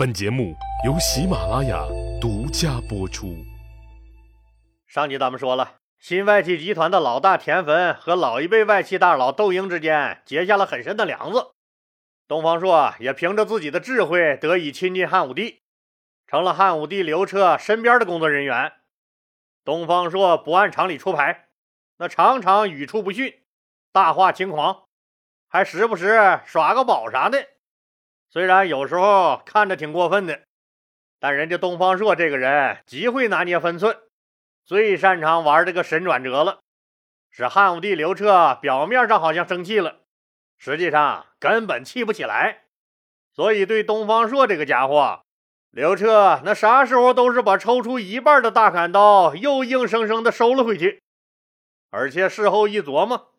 本节目由喜马拉雅独家播出。上集咱们说了，新外戚集团的老大田汾和老一辈外戚大佬窦婴之间结下了很深的梁子。东方朔也凭着自己的智慧得以亲近汉武帝，成了汉武帝刘彻身边的工作人员。东方朔不按常理出牌，那常常语出不逊，大话轻狂，还时不时耍个宝啥的。虽然有时候看着挺过分的，但人家东方朔这个人极会拿捏分寸，最擅长玩这个神转折了，使汉武帝刘彻表面上好像生气了，实际上根本气不起来。所以对东方朔这个家伙，刘彻那啥时候都是把抽出一半的大砍刀又硬生生的收了回去，而且事后一琢磨，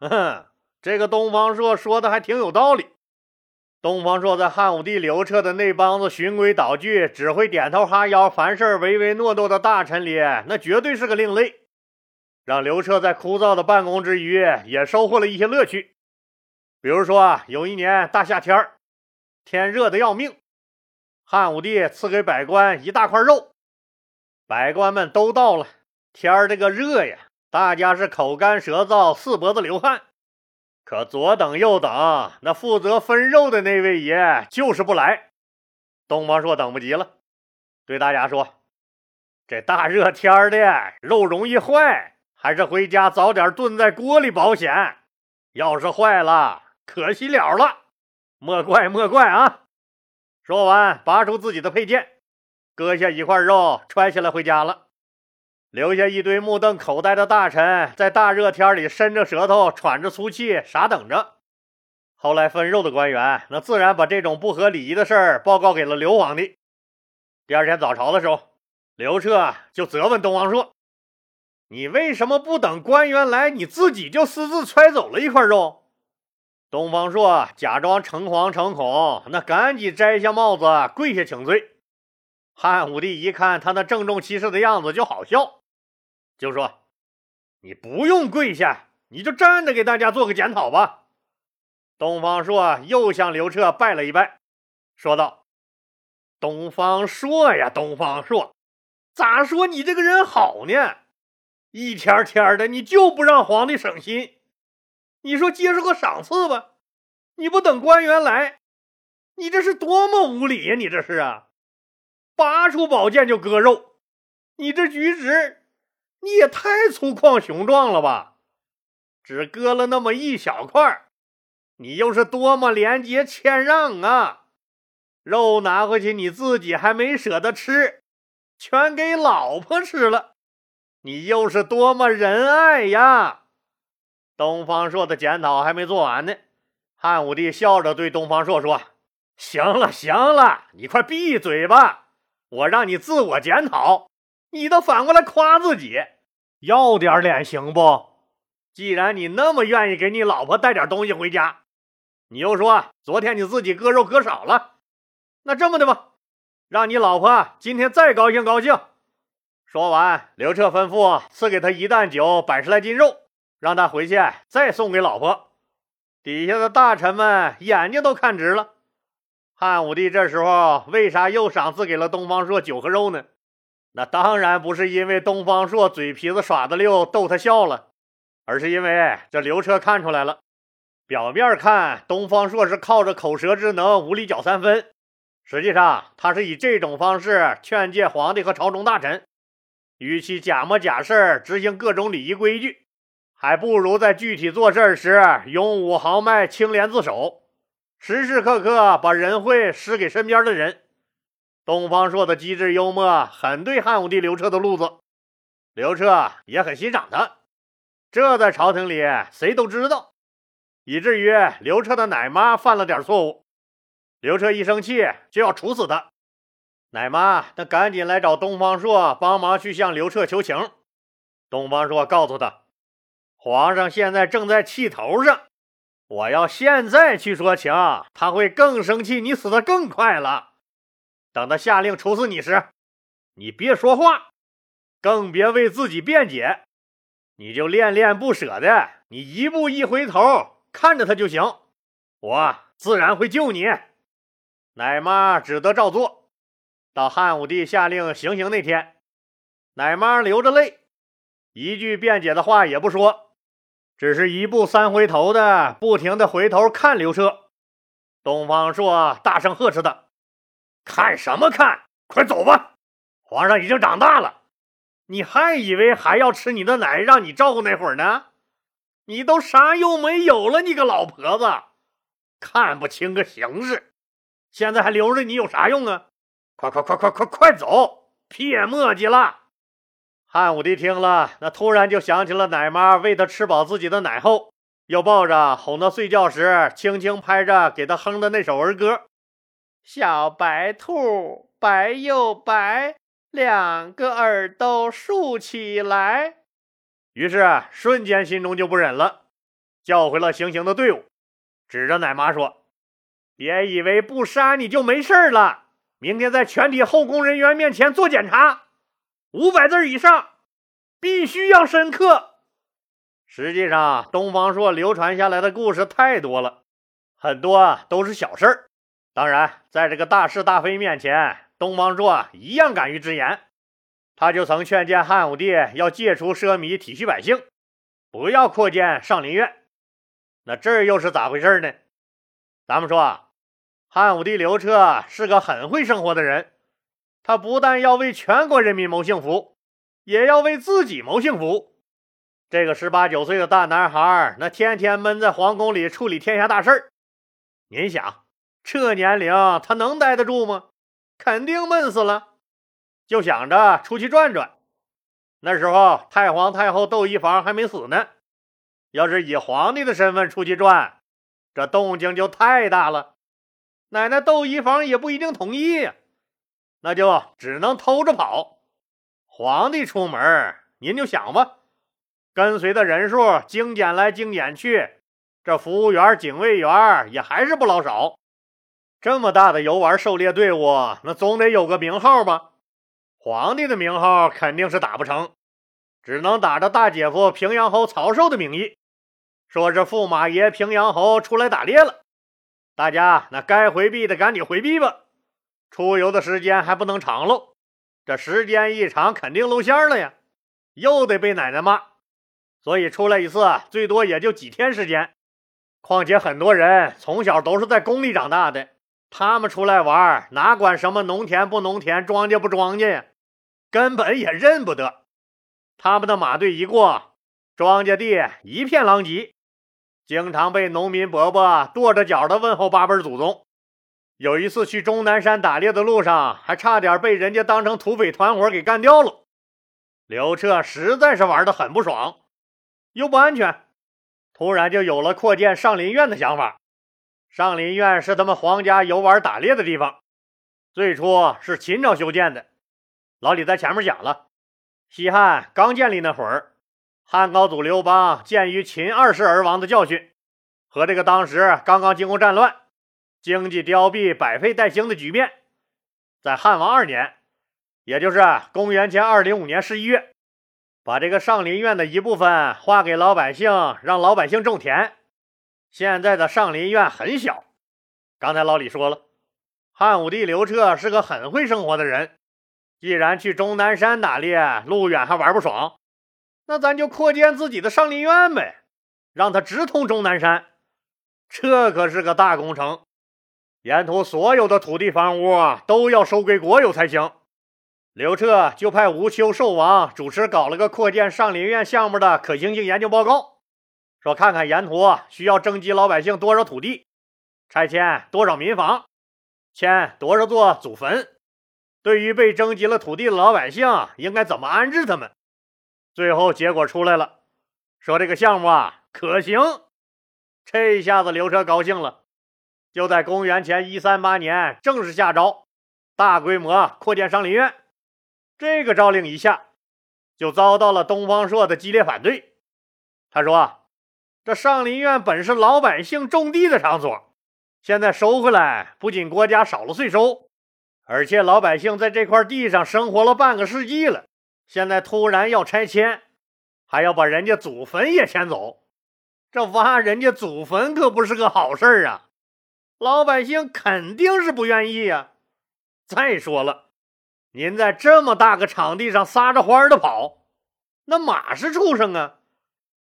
哼，这个东方朔说的还挺有道理。东方朔在汉武帝刘彻的那帮子循规蹈矩、只会点头哈腰、凡事唯唯诺诺的大臣里，那绝对是个另类，让刘彻在枯燥的办公之余也收获了一些乐趣。比如说啊，有一年大夏天天热的要命，汉武帝赐给百官一大块肉，百官们都到了，天儿这个热呀，大家是口干舌燥、四脖子流汗。可左等右等，那负责分肉的那位爷就是不来。东方朔等不及了，对大家说：“这大热天的，肉容易坏，还是回家早点炖在锅里保险。要是坏了，可惜了了，莫怪莫怪啊！”说完，拔出自己的佩剑，割下一块肉，揣起来回家了。留下一堆目瞪口呆的大臣，在大热天里伸着舌头，喘着粗气，傻等着。后来分肉的官员，那自然把这种不合礼仪的事儿报告给了刘皇帝。第二天早朝的时候，刘彻就责问东方朔：“你为什么不等官员来，你自己就私自揣走了一块肉？”东方朔假装诚惶诚恐，那赶紧摘下帽子，跪下请罪。汉武帝一看他那郑重其事的样子，就好笑。就说：“你不用跪下，你就站着给大家做个检讨吧。”东方朔又向刘彻拜了一拜，说道：“东方朔呀，东方朔，咋说你这个人好呢？一天天的，你就不让皇帝省心。你说接受个赏赐吧，你不等官员来，你这是多么无礼呀！你这是啊，拔出宝剑就割肉，你这举止……”你也太粗犷雄壮了吧！只割了那么一小块你又是多么廉洁谦让啊！肉拿回去你自己还没舍得吃，全给老婆吃了，你又是多么仁爱呀！东方朔的检讨还没做完呢，汉武帝笑着对东方朔说：“行了行了，你快闭嘴吧！我让你自我检讨。”你倒反过来夸自己，要点脸行不？既然你那么愿意给你老婆带点东西回家，你又说昨天你自己割肉割少了，那这么的吧，让你老婆今天再高兴高兴。说完，刘彻吩咐赐给他一担酒，百十来斤肉，让他回去再送给老婆。底下的大臣们眼睛都看直了。汉武帝这时候为啥又赏赐给了东方朔酒和肉呢？那当然不是因为东方朔嘴皮子耍的溜逗他笑了，而是因为这刘彻看出来了。表面看东方朔是靠着口舌之能无理搅三分，实际上他是以这种方式劝诫皇帝和朝中大臣，与其假模假式执行各种礼仪规矩，还不如在具体做事时勇武豪迈、清廉自守，时时刻刻把仁惠施给身边的人。东方朔的机智幽默很对汉武帝刘彻的路子，刘彻也很欣赏他。这在朝廷里谁都知道，以至于刘彻的奶妈犯了点错误，刘彻一生气就要处死他。奶妈那赶紧来找东方朔帮忙去向刘彻求情。东方朔告诉他，皇上现在正在气头上，我要现在去说情，他会更生气，你死得更快了。等他下令处死你时，你别说话，更别为自己辩解，你就恋恋不舍的，你一步一回头看着他就行，我自然会救你。奶妈只得照做。到汉武帝下令行刑那天，奶妈流着泪，一句辩解的话也不说，只是一步三回头的不停的回头看刘彻。东方朔大声呵斥道：“看什么看？快走吧！皇上已经长大了，你还以为还要吃你的奶让你照顾那会儿呢？你都啥用没有了？你个老婆子，看不清个形势，现在还留着你有啥用啊？快快快快快快走！别磨叽了！”汉武帝听了，那突然就想起了奶妈喂他吃饱自己的奶后。又抱着哄他睡觉时，轻轻拍着给他哼的那首儿歌：“小白兔白又白，两个耳朵竖起来。”于是瞬间心中就不忍了，叫回了行刑的队伍，指着奶妈说：“别以为不杀你就没事了，明天在全体后宫人员面前做检查，五百字以上，必须要深刻。”实际上，东方朔流传下来的故事太多了，很多都是小事儿。当然，在这个大是大非面前，东方朔一样敢于直言。他就曾劝谏汉武帝要戒除奢靡，体恤百姓，不要扩建上林苑。那这又是咋回事呢？咱们说，汉武帝刘彻是个很会生活的人，他不但要为全国人民谋幸福，也要为自己谋幸福。这个十八九岁的大男孩，那天天闷在皇宫里处理天下大事儿。您想，这年龄他能待得住吗？肯定闷死了。就想着出去转转。那时候太皇太后窦漪房还没死呢。要是以皇帝的身份出去转，这动静就太大了。奶奶窦漪房也不一定同意呀，那就只能偷着跑。皇帝出门，您就想吧。跟随的人数精简来精简去，这服务员、警卫员也还是不老少。这么大的游玩狩猎队伍，那总得有个名号吧？皇帝的名号肯定是打不成，只能打着大姐夫平阳侯曹寿的名义，说是驸马爷平阳侯出来打猎了。大家那该回避的赶紧回避吧，出游的时间还不能长喽。这时间一长，肯定露馅了呀，又得被奶奶骂。所以出来一次，最多也就几天时间。况且很多人从小都是在宫里长大的，他们出来玩，哪管什么农田不农田、庄稼不庄稼呀，根本也认不得。他们的马队一过，庄稼地一片狼藉，经常被农民伯伯跺着脚的问候八辈祖宗。有一次去终南山打猎的路上，还差点被人家当成土匪团伙给干掉了。刘彻实在是玩的很不爽。又不安全，突然就有了扩建上林苑的想法。上林苑是他们皇家游玩打猎的地方，最初是秦朝修建的。老李在前面讲了，西汉刚建立那会儿，汉高祖刘邦鉴于秦二世而亡的教训，和这个当时刚刚经过战乱、经济凋敝、百废待兴的局面，在汉王二年，也就是公元前二零五年十一月。把这个上林苑的一部分划给老百姓，让老百姓种田。现在的上林苑很小。刚才老李说了，汉武帝刘彻是个很会生活的人。既然去终南山打猎，路远还玩不爽，那咱就扩建自己的上林苑呗，让它直通终南山。这可是个大工程，沿途所有的土地房屋都要收归国有才行。刘彻就派吴丘寿王主持搞了个扩建上林苑项目的可行性研究报告，说看看沿途需要征集老百姓多少土地，拆迁多少民房，迁多少座祖坟，对于被征集了土地的老百姓，应该怎么安置他们。最后结果出来了，说这个项目啊可行，这下子刘彻高兴了，就在公元前一三八年正式下诏，大规模扩建上林苑。这个诏令一下，就遭到了东方朔的激烈反对。他说：“这上林苑本是老百姓种地的场所，现在收回来，不仅国家少了税收，而且老百姓在这块地上生活了半个世纪了，现在突然要拆迁，还要把人家祖坟也迁走，这挖人家祖坟可不是个好事啊！”老百姓肯定是不愿意呀。再说了，您在这么大个场地上撒着欢的跑，那马是畜生啊！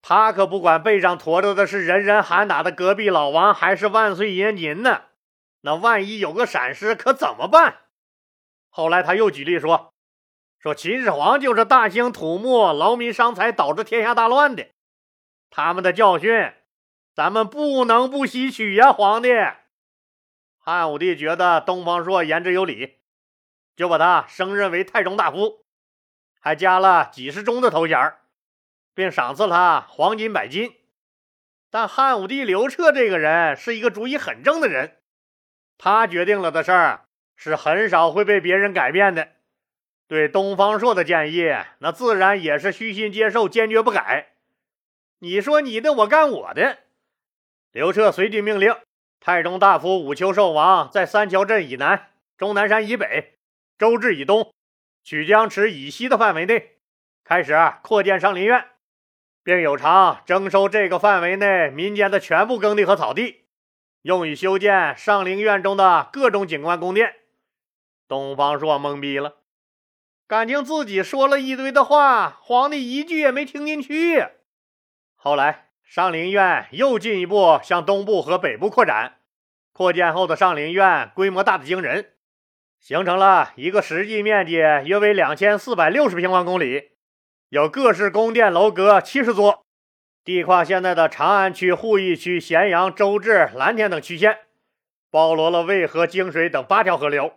他可不管背上驮着的是人人喊打的隔壁老王，还是万岁爷您呢。那万一有个闪失，可怎么办？后来他又举例说，说秦始皇就是大兴土木、劳民伤财，导致天下大乱的。他们的教训，咱们不能不吸取呀，皇帝。汉武帝觉得东方朔言之有理，就把他升任为太中大夫，还加了几十中的头衔，并赏赐他黄金百斤。但汉武帝刘彻这个人是一个主意很正的人，他决定了的事儿是很少会被别人改变的。对东方朔的建议，那自然也是虚心接受，坚决不改。你说你的，我干我的。刘彻随即命令。太中大夫武丘寿王在三桥镇以南、终南山以北、周至以东、曲江池以西的范围内，开始扩建上林苑，并有偿征收这个范围内民间的全部耕地和草地，用以修建上林苑中的各种景观宫殿。东方朔懵逼了，感情自己说了一堆的话，皇帝一句也没听进去。后来。上林苑又进一步向东部和北部扩展，扩建后的上林苑规模大得惊人，形成了一个实际面积约为两千四百六十平方公里，有各式宫殿楼阁七十座，地跨现在的长安区、鄠邑区、咸阳、周至、蓝田等区县，包罗了渭河、泾水等八条河流，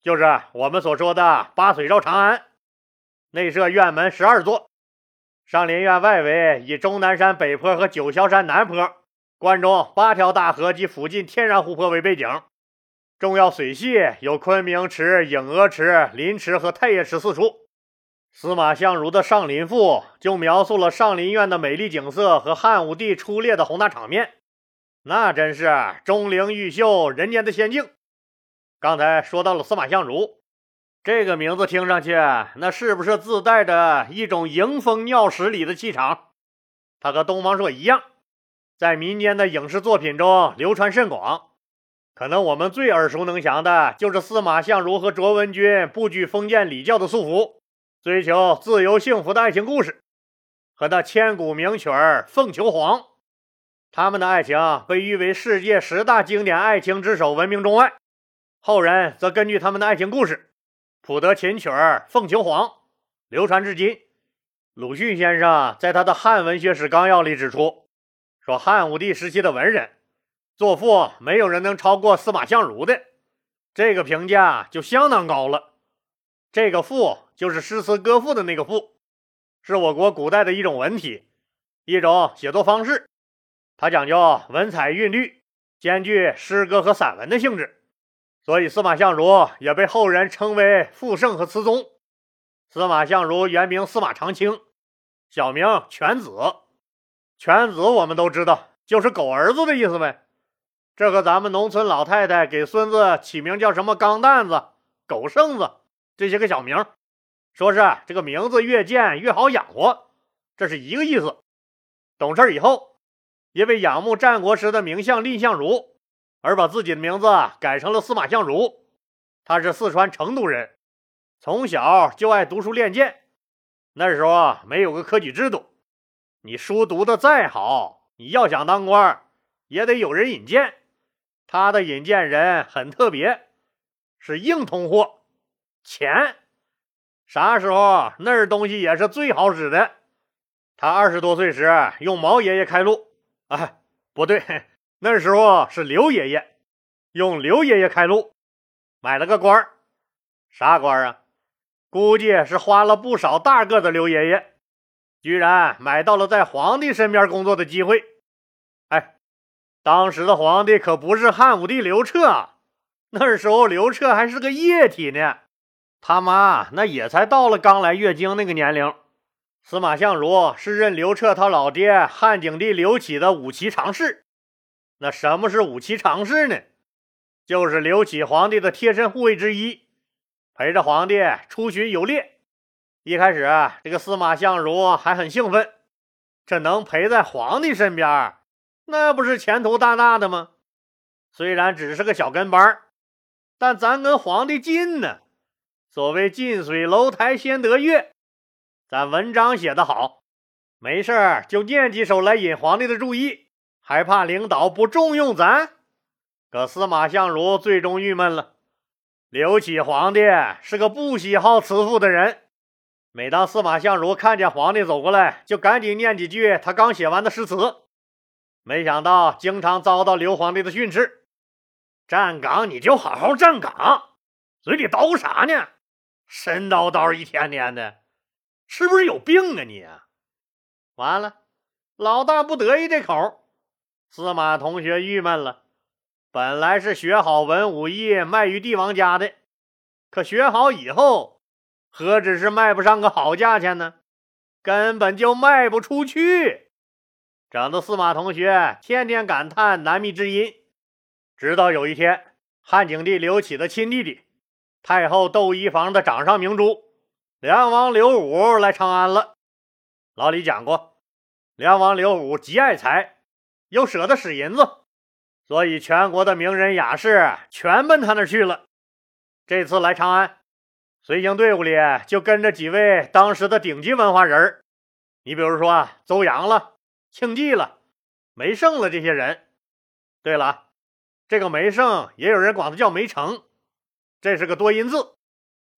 就是我们所说的八水绕长安。内设院门十二座。上林苑外围以终南山北坡和九霄山南坡、关中八条大河及附近天然湖泊为背景，重要水系有昆明池、影娥池、临池和太液池四处。司马相如的《上林赋》就描述了上林苑的美丽景色和汉武帝出猎的宏大场面，那真是钟灵毓秀，人间的仙境。刚才说到了司马相如。这个名字听上去，那是不是自带着一种迎风尿十里的气场？他和东方朔一样，在民间的影视作品中流传甚广。可能我们最耳熟能详的就是司马相如和卓文君不拘封建礼教的束缚，追求自由幸福的爱情故事，和那千古名曲儿《凤求凰》。他们的爱情被誉为世界十大经典爱情之首，闻名中外。后人则根据他们的爱情故事。谱得琴曲儿《凤求凰》，流传至今。鲁迅先生在他的《汉文学史纲要》里指出，说汉武帝时期的文人作赋，没有人能超过司马相如的，这个评价就相当高了。这个赋就是诗词歌赋的那个赋，是我国古代的一种文体，一种写作方式。它讲究文采韵律，兼具诗歌和散文的性质。所以，司马相如也被后人称为傅圣和词宗。司马相如原名司马长卿，小名犬子。犬子我们都知道，就是狗儿子的意思呗。这和咱们农村老太太给孙子起名叫什么钢蛋子、狗剩子这些个小名，说是这个名字越贱越好养活，这是一个意思。懂事以后，因为仰慕战国时的名相蔺相如。而把自己的名字改成了司马相如，他是四川成都人，从小就爱读书练剑。那时候没有个科举制度，你书读的再好，你要想当官，也得有人引荐。他的引荐人很特别，是硬通货，钱。啥时候那儿东西也是最好使的。他二十多岁时用毛爷爷开路，哎，不对。那时候是刘爷爷用刘爷爷开路，买了个官儿，啥官啊？估计是花了不少大个的刘爷爷，居然买到了在皇帝身边工作的机会。哎，当时的皇帝可不是汉武帝刘彻，那时候刘彻还是个液体呢，他妈那也才到了刚来月经那个年龄。司马相如是认刘彻他老爹汉景帝刘启的五骑常侍。那什么是五骑常侍呢？就是刘启皇帝的贴身护卫之一，陪着皇帝出巡游猎。一开始，这个司马相如还很兴奋，这能陪在皇帝身边，那不是前途大大的吗？虽然只是个小跟班但咱跟皇帝近呢。所谓近水楼台先得月，咱文章写得好，没事就念几首来引皇帝的注意，还怕领导不重用咱？可司马相如最终郁闷了。刘启皇帝是个不喜好辞赋的人，每当司马相如看见皇帝走过来，就赶紧念几句他刚写完的诗词。没想到经常遭到刘皇帝的训斥：“站岗你就好好站岗，嘴里叨咕啥呢？”神叨叨一天天的，是不是有病啊你？完了，老大不得意这口，司马同学郁闷了。本来是学好文武艺卖于帝王家的，可学好以后，何止是卖不上个好价钱呢？根本就卖不出去，整得司马同学天天感叹难觅知音。直到有一天，汉景帝刘启的亲弟弟。太后窦漪房的掌上明珠，梁王刘武来长安了。老李讲过，梁王刘武极爱财，又舍得使银子，所以全国的名人雅士全奔他那儿去了。这次来长安，随行队伍里就跟着几位当时的顶级文化人你比如说邹阳了、庆忌了、梅胜了这些人。对了，这个梅胜也有人管他叫梅城。这是个多音字，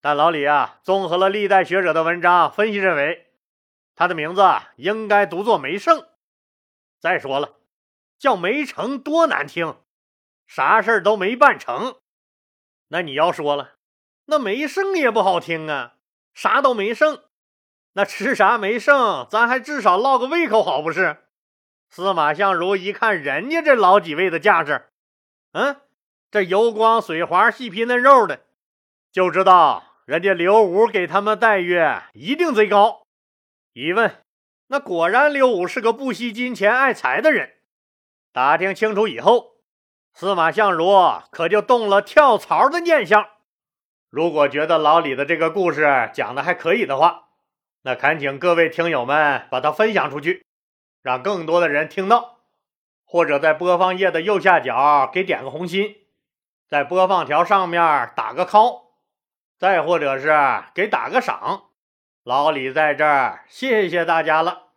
但老李啊，综合了历代学者的文章分析，认为他的名字应该读作梅胜。再说了，叫梅成多难听，啥事儿都没办成。那你要说了，那梅胜也不好听啊，啥都没剩。那吃啥没剩，咱还至少落个胃口好不是？司马相如一看人家这老几位的架势，嗯。这油光水滑、细皮嫩肉的，就知道人家刘武给他们待遇一定贼高。一问，那果然刘武是个不惜金钱、爱财的人。打听清楚以后，司马相如可就动了跳槽的念想。如果觉得老李的这个故事讲的还可以的话，那恳请各位听友们把它分享出去，让更多的人听到，或者在播放页的右下角给点个红心。在播放条上面打个 call，再或者是给打个赏，老李在这儿谢谢大家了。